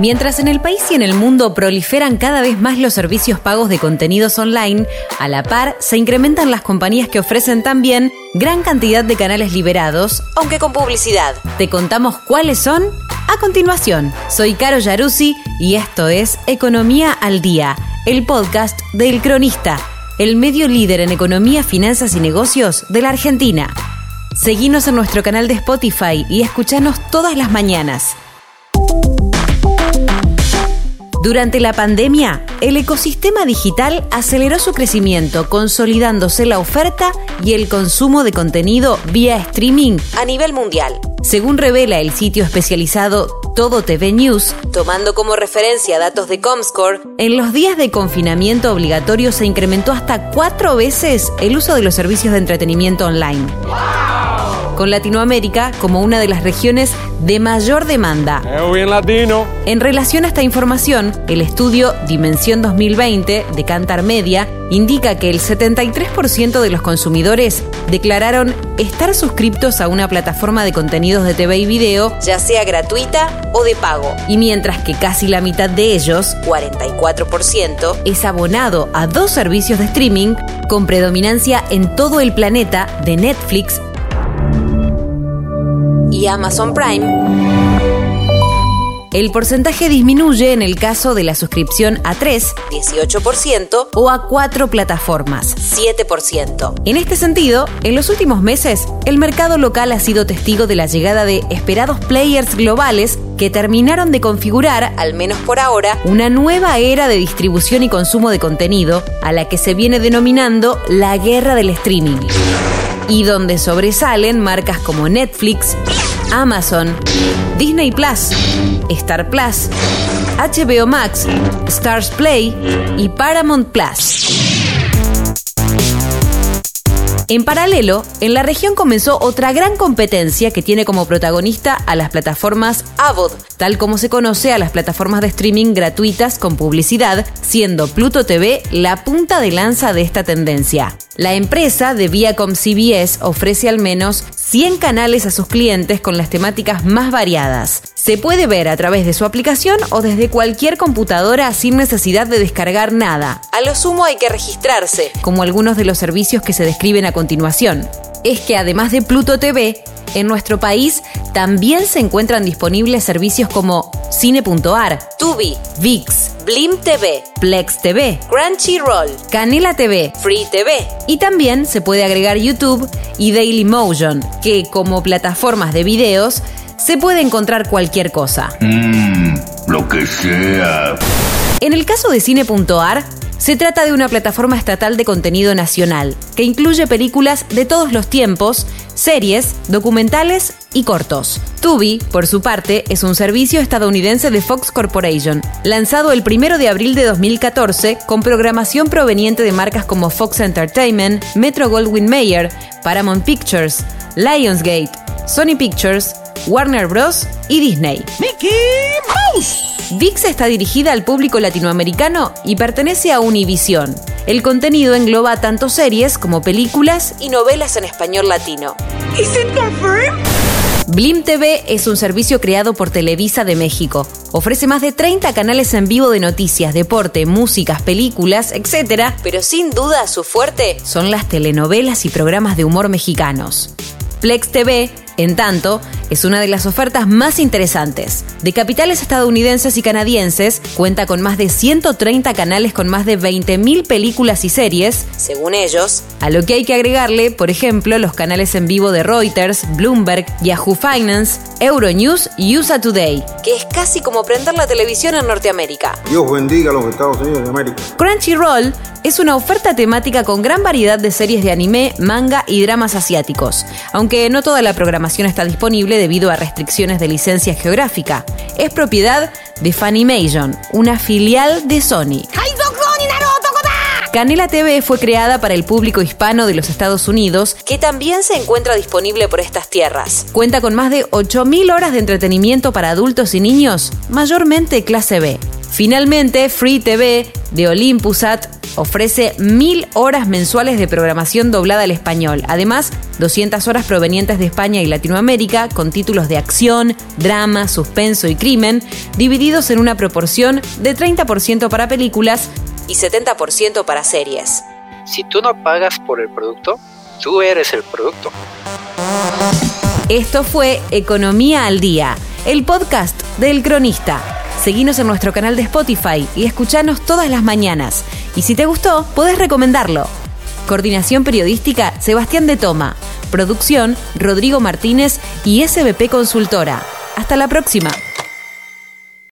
Mientras en el país y en el mundo proliferan cada vez más los servicios pagos de contenidos online, a la par se incrementan las compañías que ofrecen también gran cantidad de canales liberados, aunque con publicidad. ¿Te contamos cuáles son? A continuación, soy Caro Yaruzzi y esto es Economía al Día, el podcast del Cronista, el medio líder en economía, finanzas y negocios de la Argentina. Seguinos en nuestro canal de Spotify y escuchanos todas las mañanas. Durante la pandemia, el ecosistema digital aceleró su crecimiento, consolidándose la oferta y el consumo de contenido vía streaming a nivel mundial. Según revela el sitio especializado Todo TV News, tomando como referencia datos de Comscore, en los días de confinamiento obligatorio se incrementó hasta cuatro veces el uso de los servicios de entretenimiento online con Latinoamérica como una de las regiones de mayor demanda. bien latino. En relación a esta información, el estudio Dimensión 2020 de Cantar Media indica que el 73% de los consumidores declararon estar suscriptos a una plataforma de contenidos de TV y video, ya sea gratuita o de pago. Y mientras que casi la mitad de ellos, 44%, es abonado a dos servicios de streaming con predominancia en todo el planeta de Netflix y Amazon Prime, el porcentaje disminuye en el caso de la suscripción a 3, 18%, o a 4 plataformas, 7%. En este sentido, en los últimos meses, el mercado local ha sido testigo de la llegada de esperados players globales que terminaron de configurar, al menos por ahora, una nueva era de distribución y consumo de contenido, a la que se viene denominando la guerra del streaming y donde sobresalen marcas como Netflix, Amazon, Disney Plus, Star Plus, HBO Max, Stars Play y Paramount Plus. En paralelo, en la región comenzó otra gran competencia que tiene como protagonista a las plataformas AVOD, tal como se conoce a las plataformas de streaming gratuitas con publicidad, siendo Pluto TV la punta de lanza de esta tendencia. La empresa de Viacom CBS ofrece al menos 100 canales a sus clientes con las temáticas más variadas. Se puede ver a través de su aplicación o desde cualquier computadora sin necesidad de descargar nada. A lo sumo hay que registrarse, como algunos de los servicios que se describen a continuación. Es que además de Pluto TV, en nuestro país también se encuentran disponibles servicios como Cine.ar, Tubi, VIX, Blim TV, Plex TV, Crunchyroll, Canela TV, Free TV y también se puede agregar YouTube y Dailymotion, que como plataformas de videos se puede encontrar cualquier cosa. Mmm, lo que sea. En el caso de Cine.ar, se trata de una plataforma estatal de contenido nacional, que incluye películas de todos los tiempos, series, documentales y cortos. Tubi, por su parte, es un servicio estadounidense de Fox Corporation, lanzado el 1 de abril de 2014 con programación proveniente de marcas como Fox Entertainment, Metro Goldwyn Mayer, Paramount Pictures, Lionsgate, Sony Pictures, Warner Bros. y Disney. ¡Mickey Mouse! VIX está dirigida al público latinoamericano y pertenece a Univision. El contenido engloba tanto series como películas y novelas en español latino. Blim TV es un servicio creado por Televisa de México. Ofrece más de 30 canales en vivo de noticias, deporte, músicas, películas, etc. Pero sin duda su fuerte son las telenovelas y programas de humor mexicanos. Plex TV en tanto, es una de las ofertas más interesantes. De capitales estadounidenses y canadienses, cuenta con más de 130 canales con más de 20.000 películas y series, según ellos, a lo que hay que agregarle, por ejemplo, los canales en vivo de Reuters, Bloomberg, Yahoo Finance, Euronews y USA Today, que es casi como prender la televisión en Norteamérica. Dios bendiga a los Estados Unidos de América. Crunchyroll es una oferta temática con gran variedad de series de anime, manga y dramas asiáticos, aunque no toda la programación está disponible debido a restricciones de licencia geográfica. Es propiedad de Funimation, una filial de Sony. Canela TV fue creada para el público hispano de los Estados Unidos, que también se encuentra disponible por estas tierras. Cuenta con más de 8.000 horas de entretenimiento para adultos y niños, mayormente clase B. Finalmente, Free TV de Olympusat ofrece mil horas mensuales de programación doblada al español. Además, 200 horas provenientes de España y Latinoamérica con títulos de acción, drama, suspenso y crimen, divididos en una proporción de 30% para películas y 70% para series. Si tú no pagas por el producto, tú eres el producto. Esto fue Economía al Día, el podcast del cronista. Seguinos en nuestro canal de Spotify y escuchanos todas las mañanas. Y si te gustó, podés recomendarlo. Coordinación periodística Sebastián de Toma. Producción Rodrigo Martínez y SBP Consultora. Hasta la próxima.